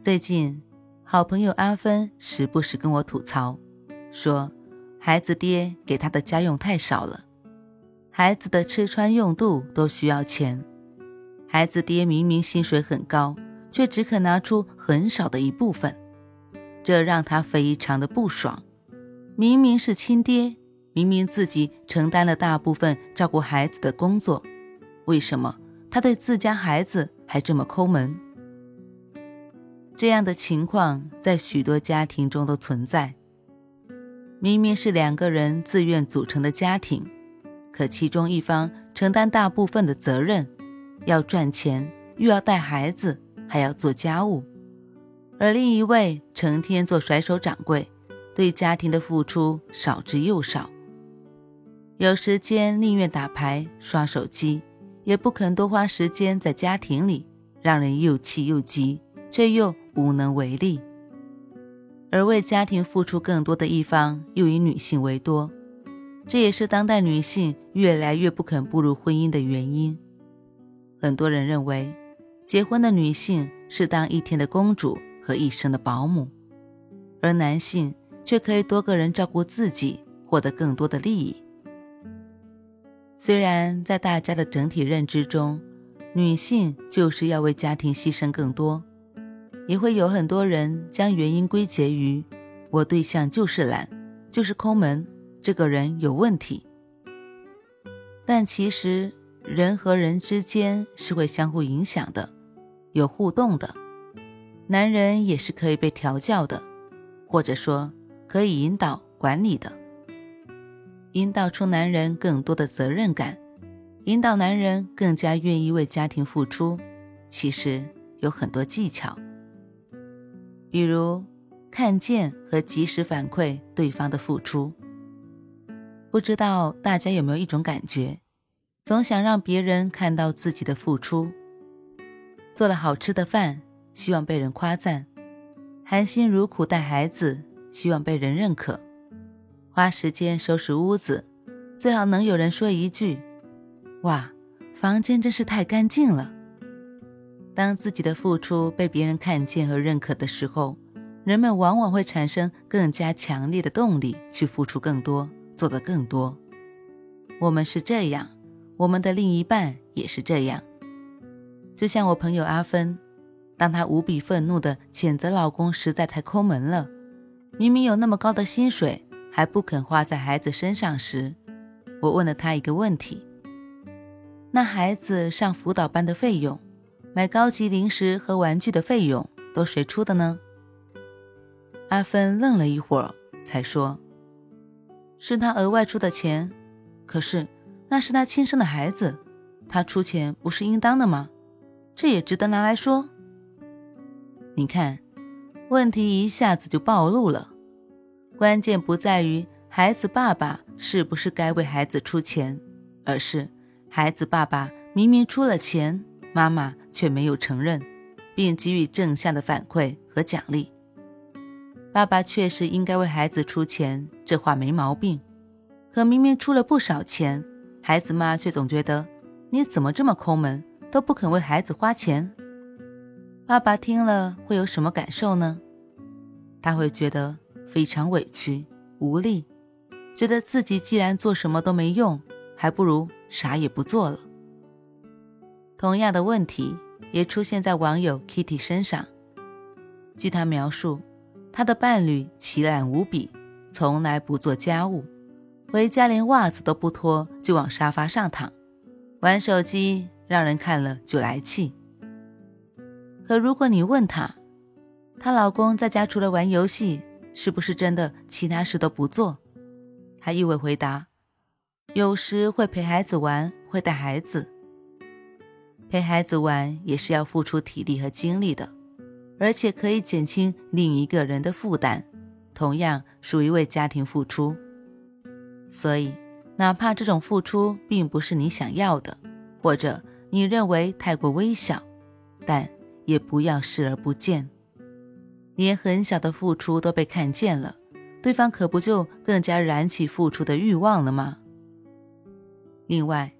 最近，好朋友阿芬时不时跟我吐槽，说孩子爹给他的家用太少了，孩子的吃穿用度都需要钱，孩子爹明明薪水很高，却只肯拿出很少的一部分，这让他非常的不爽。明明是亲爹，明明自己承担了大部分照顾孩子的工作，为什么他对自家孩子还这么抠门？这样的情况在许多家庭中都存在。明明是两个人自愿组成的家庭，可其中一方承担大部分的责任，要赚钱，又要带孩子，还要做家务，而另一位成天做甩手掌柜，对家庭的付出少之又少。有时间宁愿打牌、刷手机，也不肯多花时间在家庭里，让人又气又急，却又。无能为力，而为家庭付出更多的一方又以女性为多，这也是当代女性越来越不肯步入婚姻的原因。很多人认为，结婚的女性是当一天的公主和一生的保姆，而男性却可以多个人照顾自己，获得更多的利益。虽然在大家的整体认知中，女性就是要为家庭牺牲更多。也会有很多人将原因归结于我对象就是懒，就是抠门，这个人有问题。但其实人和人之间是会相互影响的，有互动的。男人也是可以被调教的，或者说可以引导管理的，引导出男人更多的责任感，引导男人更加愿意为家庭付出。其实有很多技巧。比如，看见和及时反馈对方的付出。不知道大家有没有一种感觉，总想让别人看到自己的付出。做了好吃的饭，希望被人夸赞；含辛茹苦带孩子，希望被人认可；花时间收拾屋子，最好能有人说一句：“哇，房间真是太干净了。”当自己的付出被别人看见和认可的时候，人们往往会产生更加强烈的动力去付出更多，做得更多。我们是这样，我们的另一半也是这样。就像我朋友阿芬，当她无比愤怒地谴责老公实在太抠门了，明明有那么高的薪水还不肯花在孩子身上时，我问了她一个问题：那孩子上辅导班的费用？买高级零食和玩具的费用都谁出的呢？阿芬愣了一会儿，才说：“是他额外出的钱。可是那是他亲生的孩子，他出钱不是应当的吗？这也值得拿来说。你看，问题一下子就暴露了。关键不在于孩子爸爸是不是该为孩子出钱，而是孩子爸爸明明出了钱。”妈妈却没有承认，并给予正向的反馈和奖励。爸爸确实应该为孩子出钱，这话没毛病。可明明出了不少钱，孩子妈却总觉得你怎么这么抠门，都不肯为孩子花钱。爸爸听了会有什么感受呢？他会觉得非常委屈、无力，觉得自己既然做什么都没用，还不如啥也不做了。同样的问题也出现在网友 Kitty 身上。据她描述，她的伴侣奇懒无比，从来不做家务，回家连袜子都不脱就往沙发上躺，玩手机让人看了就来气。可如果你问她，她老公在家除了玩游戏，是不是真的其他事都不做？她一会回答：有时会陪孩子玩，会带孩子。陪孩子玩也是要付出体力和精力的，而且可以减轻另一个人的负担，同样属于为家庭付出。所以，哪怕这种付出并不是你想要的，或者你认为太过微小，但也不要视而不见。连很小的付出都被看见了，对方可不就更加燃起付出的欲望了吗？另外，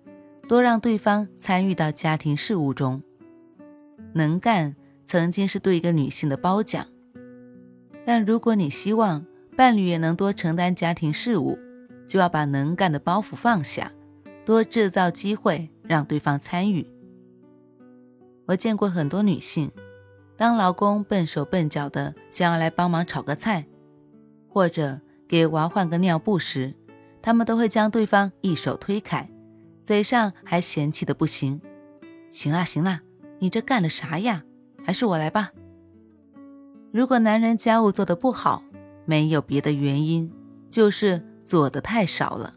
多让对方参与到家庭事务中。能干曾经是对一个女性的褒奖，但如果你希望伴侣也能多承担家庭事务，就要把能干的包袱放下，多制造机会让对方参与。我见过很多女性。当老公笨手笨脚的想要来帮忙炒个菜，或者给娃换个尿布时，他们都会将对方一手推开，嘴上还嫌弃的不行。行啦行啦，你这干的啥呀？还是我来吧。如果男人家务做的不好，没有别的原因，就是做的太少了，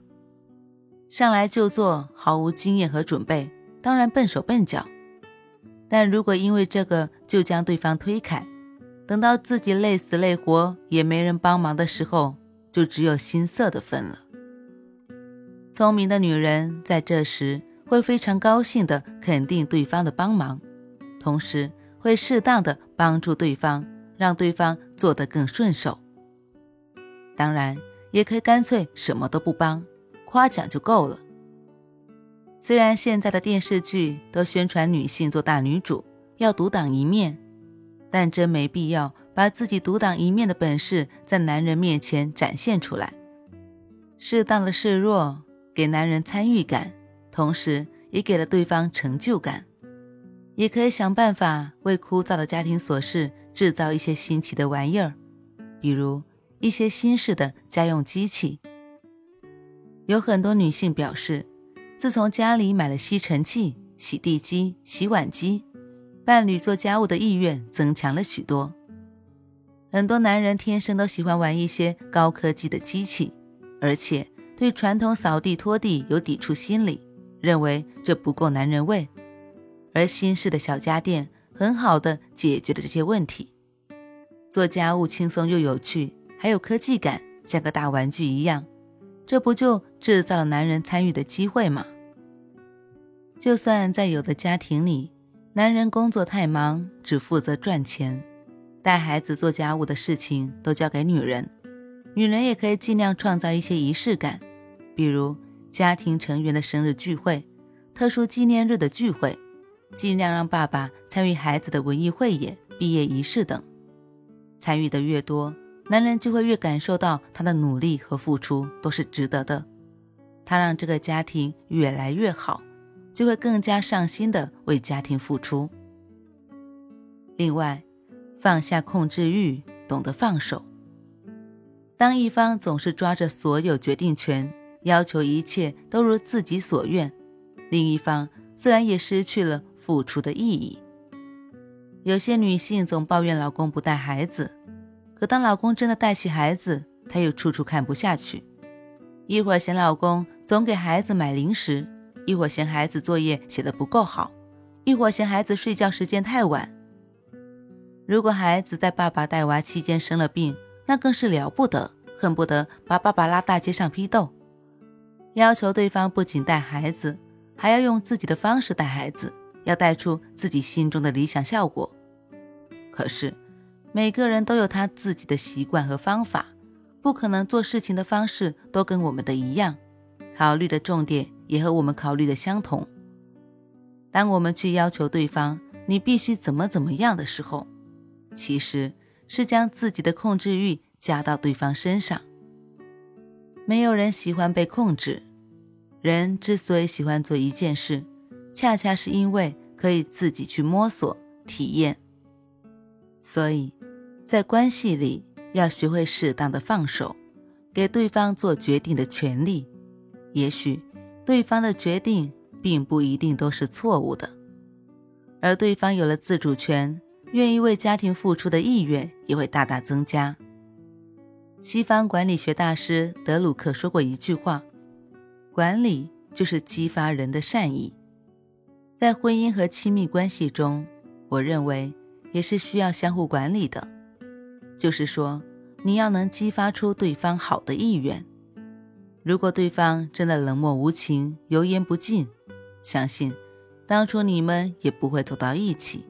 上来就做，毫无经验和准备，当然笨手笨脚。但如果因为这个就将对方推开，等到自己累死累活也没人帮忙的时候，就只有心塞的份了。聪明的女人在这时会非常高兴地肯定对方的帮忙，同时会适当的帮助对方，让对方做得更顺手。当然，也可以干脆什么都不帮，夸奖就够了。虽然现在的电视剧都宣传女性做大女主要独当一面，但真没必要把自己独当一面的本事在男人面前展现出来。适当的示弱，给男人参与感，同时也给了对方成就感。也可以想办法为枯燥的家庭琐事制造一些新奇的玩意儿，比如一些新式的家用机器。有很多女性表示。自从家里买了吸尘器、洗地机、洗碗机，伴侣做家务的意愿增强了许多。很多男人天生都喜欢玩一些高科技的机器，而且对传统扫地拖地有抵触心理，认为这不够男人味。而新式的小家电很好的解决了这些问题，做家务轻松又有趣，还有科技感，像个大玩具一样。这不就制造了男人参与的机会吗？就算在有的家庭里，男人工作太忙，只负责赚钱，带孩子、做家务的事情都交给女人，女人也可以尽量创造一些仪式感，比如家庭成员的生日聚会、特殊纪念日的聚会，尽量让爸爸参与孩子的文艺汇演、毕业仪式等，参与的越多。男人就会越感受到他的努力和付出都是值得的，他让这个家庭越来越好，就会更加上心的为家庭付出。另外，放下控制欲，懂得放手。当一方总是抓着所有决定权，要求一切都如自己所愿，另一方自然也失去了付出的意义。有些女性总抱怨老公不带孩子。可当老公真的带起孩子，她又处处看不下去。一会儿嫌老公总给孩子买零食，一会儿嫌孩子作业写得不够好，一会儿嫌孩子睡觉时间太晚。如果孩子在爸爸带娃期间生了病，那更是了不得，恨不得把爸爸拉大街上批斗，要求对方不仅带孩子，还要用自己的方式带孩子，要带出自己心中的理想效果。可是。每个人都有他自己的习惯和方法，不可能做事情的方式都跟我们的一样，考虑的重点也和我们考虑的相同。当我们去要求对方你必须怎么怎么样的时候，其实是将自己的控制欲加到对方身上。没有人喜欢被控制，人之所以喜欢做一件事，恰恰是因为可以自己去摸索体验，所以。在关系里，要学会适当的放手，给对方做决定的权利。也许对方的决定并不一定都是错误的，而对方有了自主权，愿意为家庭付出的意愿也会大大增加。西方管理学大师德鲁克说过一句话：“管理就是激发人的善意。”在婚姻和亲密关系中，我认为。也是需要相互管理的。就是说，你要能激发出对方好的意愿。如果对方真的冷漠无情、油盐不进，相信当初你们也不会走到一起。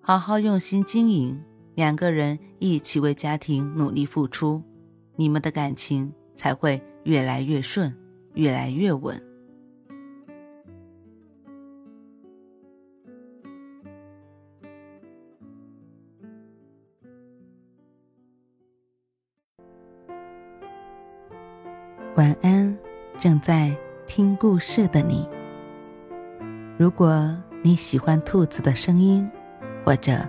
好好用心经营，两个人一起为家庭努力付出，你们的感情才会越来越顺，越来越稳。晚安，正在听故事的你。如果你喜欢兔子的声音，或者